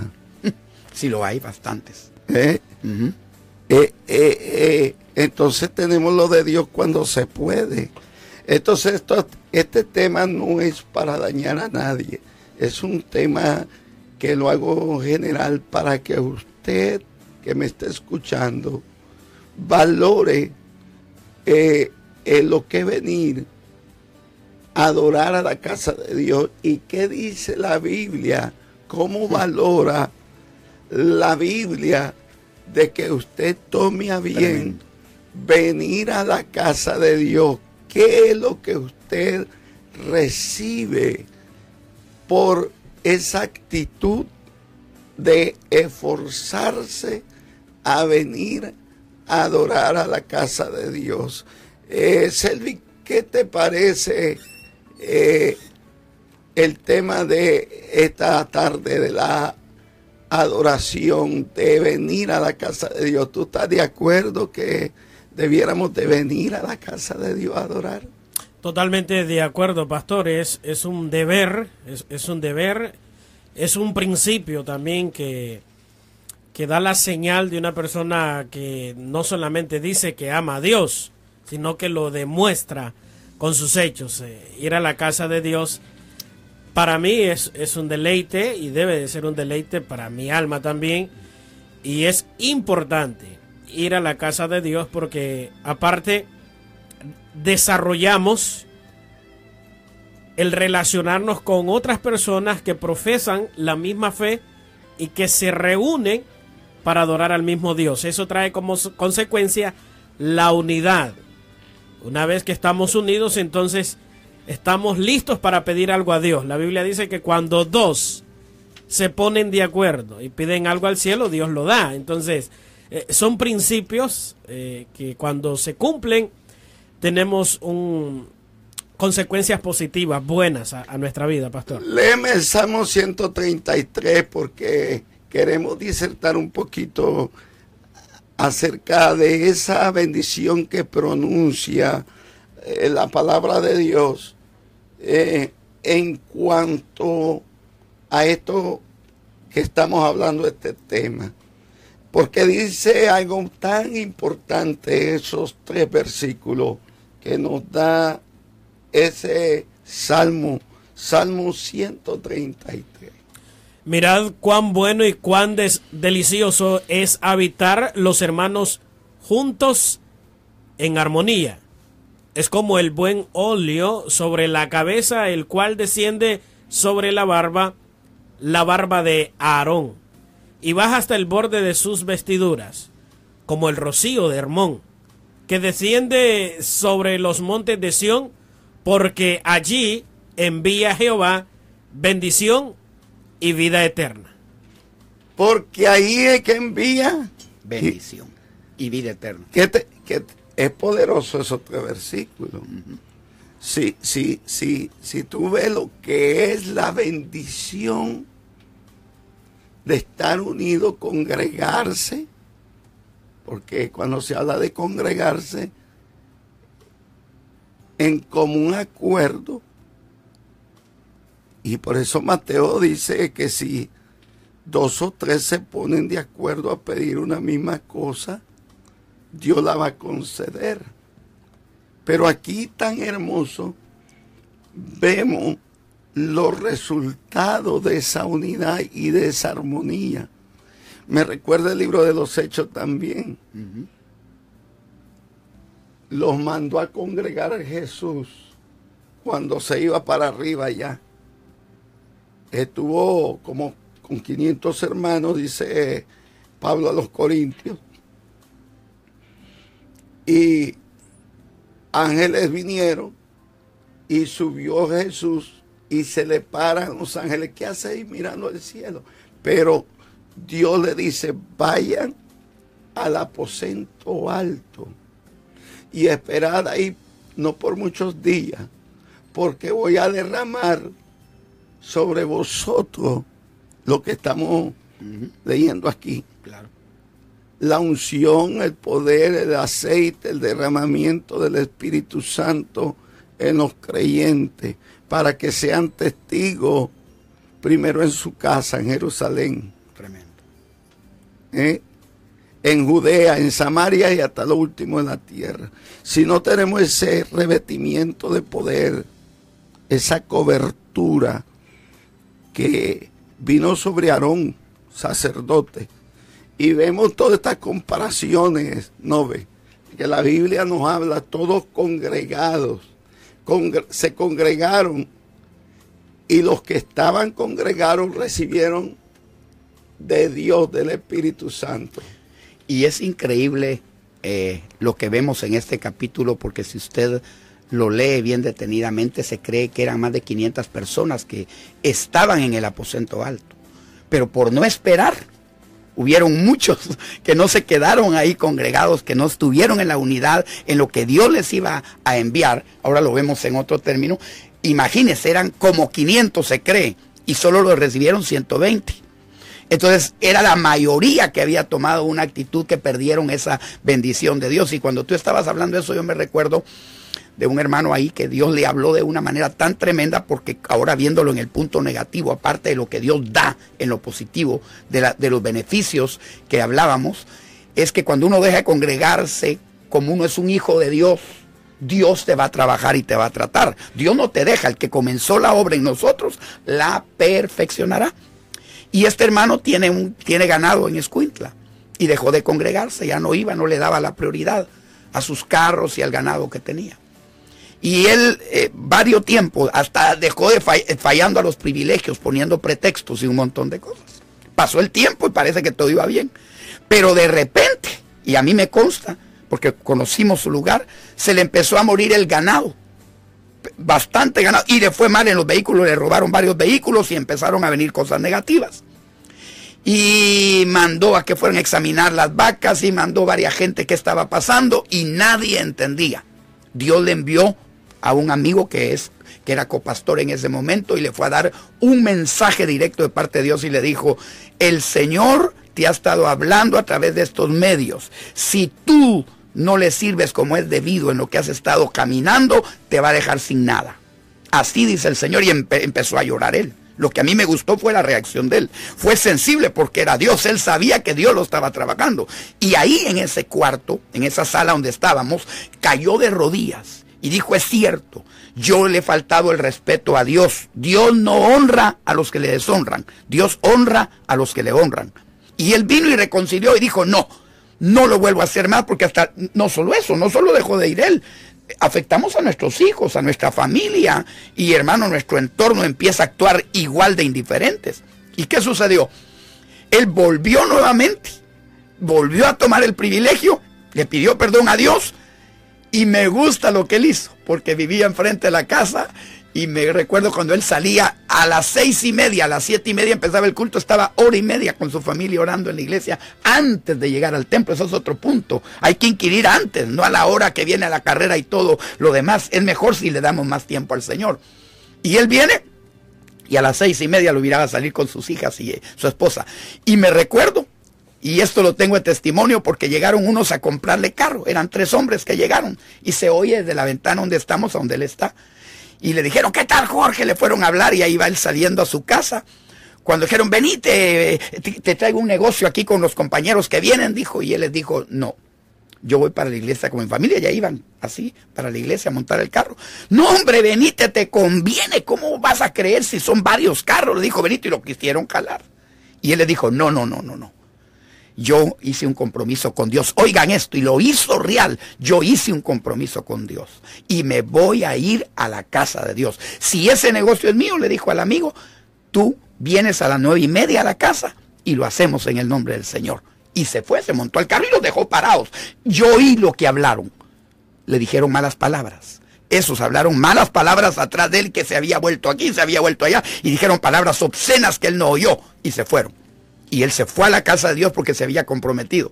Sí lo hay bastantes. ¿eh? Ujú. Eh, eh, eh, entonces tenemos lo de Dios cuando se puede. Entonces esto, este tema no es para dañar a nadie, es un tema que lo hago general para que usted que me esté escuchando valore eh, eh, lo que venir a adorar a la casa de Dios y qué dice la Biblia, cómo valora la Biblia de que usted tome a bien Tremendo. Venir a la casa de Dios. ¿Qué es lo que usted recibe por esa actitud de esforzarse a venir a adorar a la casa de Dios? Eh, Selvi, ¿qué te parece eh, el tema de esta tarde de la adoración, de venir a la casa de Dios. ¿Tú estás de acuerdo que debiéramos de venir a la casa de Dios a adorar? Totalmente de acuerdo, pastor. Es, un deber, es, es un deber, es un principio también que, que da la señal de una persona que no solamente dice que ama a Dios, sino que lo demuestra con sus hechos. Eh, ir a la casa de Dios para mí es, es un deleite y debe de ser un deleite para mi alma también. Y es importante ir a la casa de Dios porque aparte desarrollamos el relacionarnos con otras personas que profesan la misma fe y que se reúnen para adorar al mismo Dios. Eso trae como consecuencia la unidad. Una vez que estamos unidos, entonces estamos listos para pedir algo a Dios. La Biblia dice que cuando dos se ponen de acuerdo y piden algo al cielo, Dios lo da. Entonces, eh, son principios eh, que cuando se cumplen, tenemos un, consecuencias positivas, buenas a, nuestra vida, pastor. Léeme el Salmo 133 porque queremos disertar un poquito acerca de esa bendición que pronuncia eh, la palabra de Dios en cuanto a esto que estamos hablando este tema. Porque dice algo tan importante esos tres versículos que nos da ese salmo, Salmo 133. Mirad cuán bueno y cuán delicioso es habitar los hermanos juntos en armonía. Es como el buen óleo sobre la cabeza, el cual desciende sobre la barba, la barba de Aarón, y baja hasta el borde de sus vestiduras, como el rocío de Hermón, que desciende sobre los montes de Sión, porque allí envía Jehová bendición y vida eterna. Porque ahí es que envía bendición y, vida eterna. Que, es poderoso esos tres versículos. Si, si, si, si tú ves lo que es la bendición de estar unido, congregarse, porque cuando se habla de congregarse, en común acuerdo. Y por eso Mateo dice que si dos o tres se ponen de acuerdo a pedir una misma cosa, Dios la va a conceder. Pero aquí tan hermoso vemos los resultados de esa unidad y de esa armonía. Me recuerda el libro de los Hechos también los mandó a congregar a Jesús cuando se iba para arriba ya. Estuvo como con 500 hermanos, dice Pablo a los Corintios. Y ángeles vinieron y subió Jesús y se le paran los ángeles. ¿Qué hace ahí mirando al cielo? Pero Dios le dice, vayan al aposento alto y esperad ahí no por muchos días, porque voy a derramar sobre vosotros lo que estamos leyendo aquí. Claro. La unción, el poder, el aceite, el derramamiento del Espíritu Santo en los creyentes, para que sean testigos primero en su casa, en Jerusalén. Tremendo. ¿Eh? en Judea, en Samaria y hasta lo último en la tierra. Si no tenemos ese revestimiento de poder, esa cobertura que vino sobre Aarón, sacerdote, y vemos todas estas comparaciones, ¿no ve? Que la Biblia nos habla, todos congregados, se congregaron y los que estaban congregados recibieron de Dios, del Espíritu Santo. Y es increíble eh, lo que vemos en este capítulo, porque si usted lo lee bien detenidamente, se cree que eran más de 500 personas que estaban en el aposento alto. Pero por no esperar, hubieron muchos que no se quedaron ahí congregados, que no estuvieron en la unidad, en lo que Dios les iba a enviar. Ahora lo vemos en otro término. Imagínense, eran como 500 se cree, y solo lo recibieron 120. Entonces era la mayoría que había tomado una actitud que perdieron esa bendición de Dios. Y cuando tú estabas hablando de eso, yo me recuerdo de un hermano ahí que Dios le habló de una manera tan tremenda porque ahora viéndolo en el punto negativo, aparte de lo que Dios da en lo positivo, de, los beneficios que hablábamos, es que cuando uno deja de congregarse como uno es un hijo de Dios, Dios te va a trabajar y te va a tratar. Dios no te deja, el que comenzó la obra en nosotros, la perfeccionará. Y este hermano tiene, tiene ganado en Escuintla y dejó de congregarse, ya no iba, no le daba la prioridad a sus carros y al ganado que tenía. Y él, eh, varios tiempos, hasta dejó de fallando a los privilegios, poniendo pretextos y un montón de cosas. Pasó el tiempo y parece que todo iba bien. Pero de repente, y a mí me consta, porque conocimos su lugar, se le empezó a morir el ganado. Bastante ganado. Y le fue mal en los vehículos, le robaron varios vehículos y empezaron a venir cosas negativas. Y mandó a que fueran a examinar las vacas y mandó varias gente que estaba pasando y nadie entendía. Dios le envió a un amigo que es que era copastor en ese momento y le fue a dar un mensaje directo de parte de Dios y le dijo, "El Señor te ha estado hablando a través de estos medios. Si tú no le sirves como es debido en lo que has estado caminando, te va a dejar sin nada. Así dice el Señor y empezó a llorar él. Lo que a mí me gustó fue la reacción de él. Fue sensible porque era Dios. Él sabía que Dios lo estaba trabajando. Y ahí en ese cuarto, en esa sala donde estábamos, cayó de rodillas y dijo, es cierto, yo le he faltado el respeto a Dios. Dios no honra a los que le deshonran. Dios honra a los que le honran. Y él vino y reconcilió y dijo, no, no lo vuelvo a hacer más porque hasta, no solo eso, no solo dejó de ir él, afectamos a nuestros hijos, a nuestra familia y hermano, nuestro entorno empieza a actuar igual de indiferentes. ¿Y qué sucedió? Él volvió nuevamente, volvió a tomar el privilegio, le pidió perdón a Dios y me gusta lo que él hizo, porque vivía enfrente de la casa y me recuerdo cuando él salía a las seis y media, a las siete y media empezaba el culto, estaba hora y media con su familia orando en la iglesia antes de llegar al templo. Eso es otro punto. Hay que inquirir antes, no a la hora que viene a la carrera y todo lo demás. Es mejor si le damos más tiempo al Señor. Y él viene y a las seis y media lo miraba salir con sus hijas y eh, su esposa. Y me recuerdo, y esto lo tengo de testimonio porque llegaron unos a comprarle carro. Eran tres hombres que llegaron y se oye desde la ventana donde estamos, a donde él está y le dijeron, ¿qué tal Jorge? Le fueron a hablar y ahí va él saliendo a su casa. Cuando dijeron, venite, te, traigo un negocio aquí con los compañeros que vienen, dijo, y él les dijo, no, yo voy para la iglesia con mi familia, ya iban así para la iglesia a montar el carro. No, hombre, venite, te conviene, ¿cómo vas a creer si son varios carros? Le dijo Benito y lo quisieron calar. Y él le dijo, no, no, no, no, no yo hice un compromiso con Dios. Oigan esto, y lo hizo real. Yo hice un compromiso con Dios. Y me voy a ir a la casa de Dios. Si ese negocio es mío, le dijo al amigo, tú vienes a las nueve y media a la casa y lo hacemos en el nombre del Señor. Y se fue, se montó al carro y los dejó parados. Yo oí lo que hablaron. Le dijeron malas palabras. Esos hablaron malas palabras atrás de él que se había vuelto aquí, se había vuelto allá. Y dijeron palabras obscenas que él no oyó. Y se fueron y él se fue a la casa de Dios porque se había comprometido.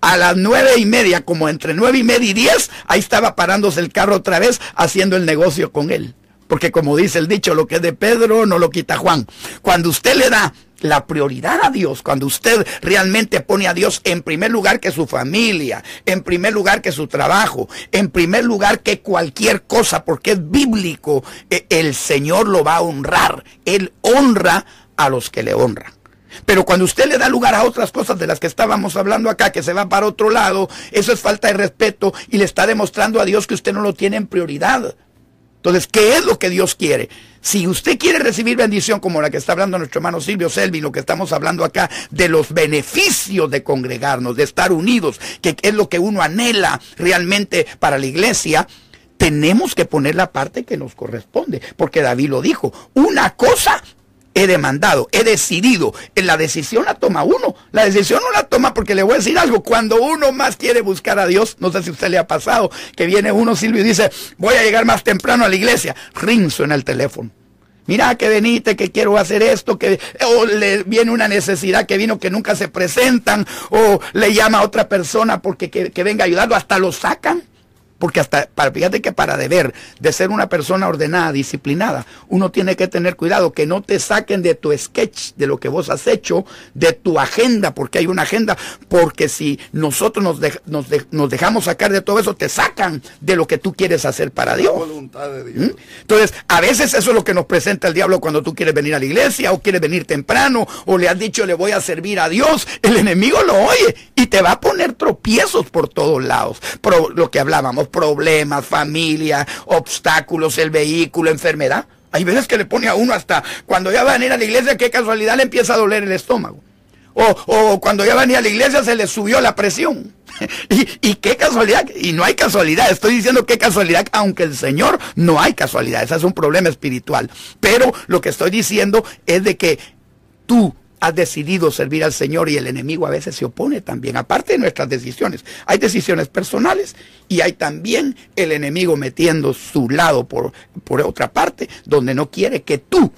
A las nueve y media, como entre nueve y media y diez, ahí estaba parándose el carro otra vez haciendo el negocio con él. Porque como dice el dicho, lo que es de Pedro no lo quita Juan. Cuando usted le da la prioridad a Dios, cuando usted realmente pone a Dios en primer lugar que su familia, en primer lugar que su trabajo, en primer lugar que cualquier cosa, porque es bíblico, eh, el Señor lo va a honrar. Él honra a los que le honran. Pero cuando usted le da lugar a otras cosas de las que estábamos hablando acá, que se va para otro lado, eso es falta de respeto y le está demostrando a Dios que usted no lo tiene en prioridad. Entonces, ¿qué es lo que Dios quiere? Si usted quiere recibir bendición como la que está hablando nuestro hermano Silvio Selvi, lo que estamos hablando acá, de los beneficios de congregarnos, de estar unidos, que es lo que uno anhela realmente para la iglesia, tenemos que poner la parte que nos corresponde, porque David lo dijo, una cosa he demandado, he decidido. La decisión la toma uno. La decisión no la toma porque le voy a decir algo. Cuando uno más quiere buscar a Dios, no sé si a usted le ha pasado, que viene uno, Silvio, y dice, voy a llegar más temprano a la iglesia. Rinzo en el teléfono. Mira que venite, que quiero hacer esto, que o le viene una necesidad que vino que nunca se presentan, o le llama a otra persona porque que, que venga a ayudarlo, hasta lo sacan. Porque hasta, para, fíjate que para deber de ser una persona ordenada, disciplinada, uno tiene que tener cuidado que no te saquen de tu sketch, de lo que vos has hecho, de tu agenda, porque hay una agenda, porque si nosotros nos, nos, dejamos sacar de todo eso, te sacan de lo que tú quieres hacer para Dios. ¿Mm? Entonces, a veces eso es lo que nos presenta el diablo cuando tú quieres venir a la iglesia o quieres venir temprano o le has dicho le voy a servir a Dios. El enemigo lo oye y te va a poner tropiezos por todos lados. Pero lo que hablábamos problemas, familia, obstáculos, el vehículo, enfermedad. Hay veces que le pone a uno hasta cuando ya va a venir a la iglesia, qué casualidad le empieza a doler el estómago. O, cuando ya venía a la iglesia se le subió la presión. y, qué casualidad, y no hay casualidad, estoy diciendo qué casualidad, aunque el Señor no hay casualidad, ese es un problema espiritual. Pero lo que estoy diciendo es de que tú has decidido servir al Señor y el enemigo a veces se opone también, aparte de nuestras decisiones. Hay decisiones personales y hay también el enemigo metiendo su lado por, por otra parte, donde no quiere que tú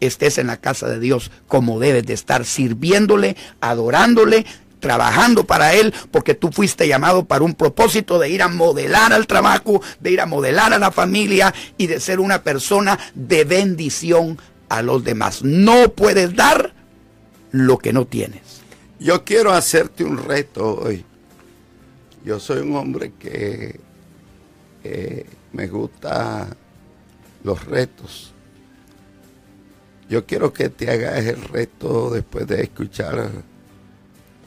estés en la casa de Dios como debes de estar, sirviéndole, adorándole, trabajando para Él, porque tú fuiste llamado para un propósito de ir a modelar al trabajo, de ir a modelar a la familia y de ser una persona de bendición a los demás. No puedes dar lo que no tienes. Yo quiero hacerte un reto hoy. Yo soy un hombre que me gusta los retos. Yo quiero que te hagas el reto después de escuchar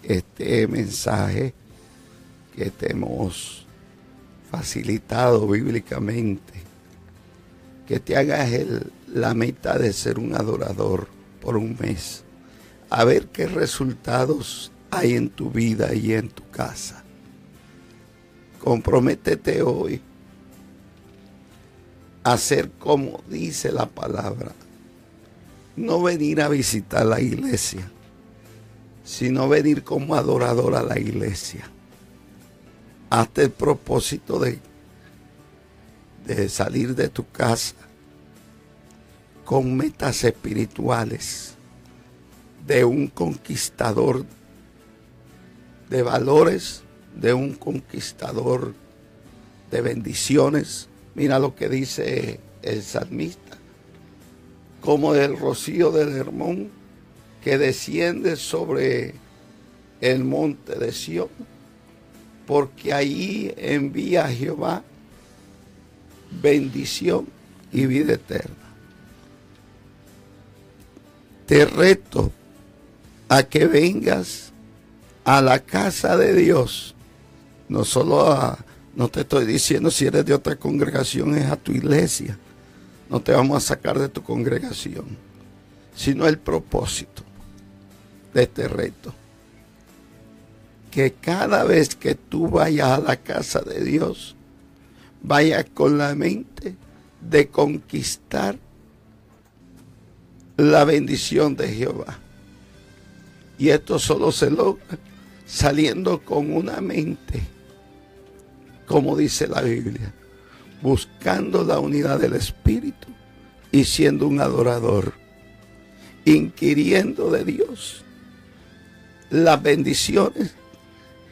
este mensaje que te hemos facilitado bíblicamente. Que te hagas la meta de ser un adorador por un mes. A ver qué resultados hay en tu vida y en tu casa. Comprométete hoy a hacer como dice la palabra no venir a visitar la iglesia, sino venir como adorador a la iglesia. Hazte el propósito de, de salir de tu casa con metas espirituales de un conquistador de valores, de un conquistador de bendiciones. Mira lo que dice el salmista como el rocío del Hermón que desciende sobre el monte de Sión, porque ahí envía a Jehová bendición y vida eterna. Te reto a que vengas a la casa de Dios, no solo a, no te estoy diciendo si eres de otra congregación, es a tu iglesia no te vamos a sacar de tu congregación, sino el propósito de este reto. Que cada vez que tú vayas a la casa de Dios, vayas con la mente de conquistar la bendición de Jehová. Y esto solo se logra saliendo con una mente, como dice la Biblia, buscando la unidad del Espíritu y siendo un adorador, inquiriendo de Dios las bendiciones,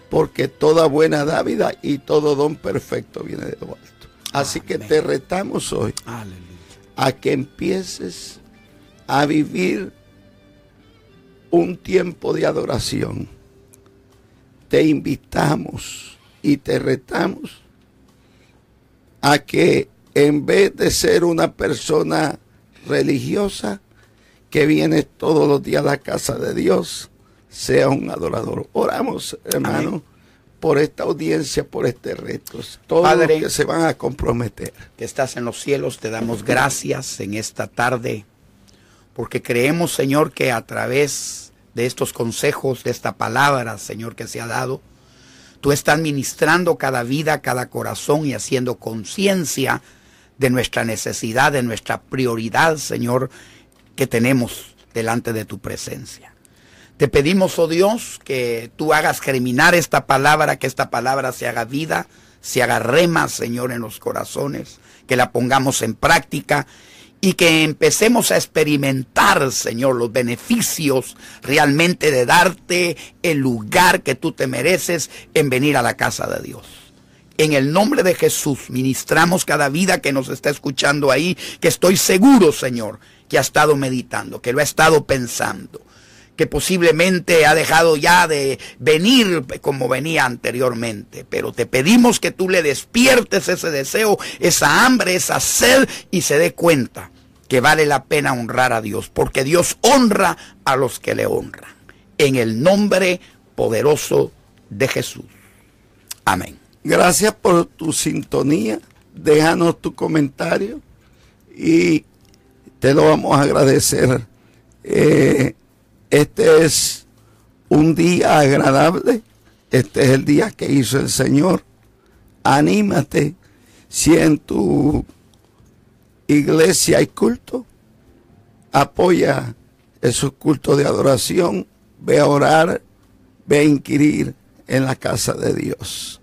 porque toda buena dávida y todo don perfecto viene de lo alto. Así que te retamos hoy a que empieces a vivir un tiempo de adoración. Te invitamos y te retamos a que en vez de ser una persona religiosa que viene todos los días a la casa de Dios, sea un adorador. Oramos, hermano, por esta audiencia, por este reto. Todos los que se van a comprometer. Que estás en los cielos, te damos gracias en esta tarde, porque creemos, Señor, que a través de estos consejos, de esta palabra, Señor, que se ha dado, Tú estás ministrando cada vida, cada corazón y haciendo conciencia de nuestra necesidad, de nuestra prioridad, Señor, que tenemos delante de tu presencia. Te pedimos, oh Dios, que tú hagas germinar esta palabra, que esta palabra se haga vida, se haga rema, Señor, en los corazones, que la pongamos en práctica y que empecemos a experimentar, Señor, los beneficios realmente de darte el lugar que tú te mereces en venir a la casa de Dios. En el nombre de Jesús ministramos cada vida que nos está escuchando ahí, que estoy seguro, Señor, que ha estado meditando, que lo ha estado pensando, que posiblemente ha dejado ya de venir como venía anteriormente. Pero te pedimos que tú le despiertes ese deseo, esa hambre, esa sed y se dé cuenta que vale la pena honrar a Dios, porque Dios honra a los que le honran. En el nombre poderoso de Jesús. Amén. Gracias por tu sintonía. Déjanos tu comentario y te lo vamos a agradecer. Eh, este es día agradable. Este es el día que hizo el Señor. Anímate. Si en tu iglesia hay culto, apoya esos cultos de adoración. Ve a orar, ve a inquirir en la casa de Dios.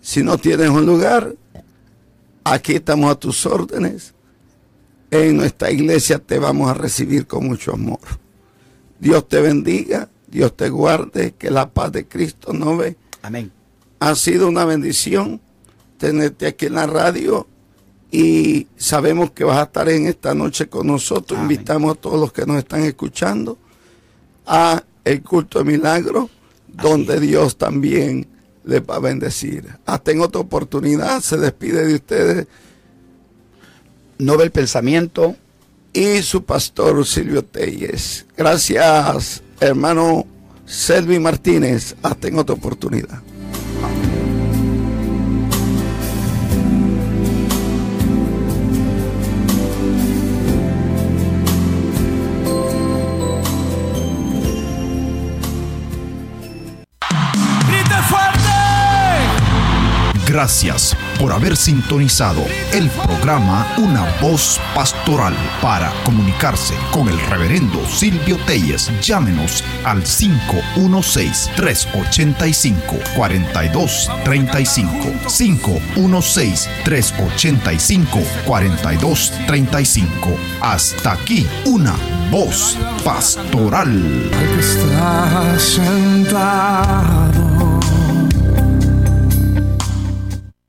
Si no tienes un lugar, aquí estamos a tus órdenes. En nuestra iglesia te vamos a recibir con mucho amor. Dios te bendiga, Dios te guarde, que la paz de Cristo no ve. Amén. Ha sido una bendición tenerte aquí en la radio y sabemos que vas a estar en esta noche con nosotros. Amén. Invitamos a todos los que nos están escuchando a el culto de milagro, donde Dios también les va a bendecir. Hasta en otra oportunidad se despide de ustedes Nobel Pensamiento. y su pastor Silvio Telles. Gracias, hermano Selvi Martínez. Hasta en otra oportunidad. ¡Grite Gracias por haber sintonizado el programa Una Voz Pastoral. Para comunicarse con el reverendo Silvio Telles, llámenos al 516-385-4235. 516-385-4235. Hasta aquí, Una Voz Pastoral. Sentado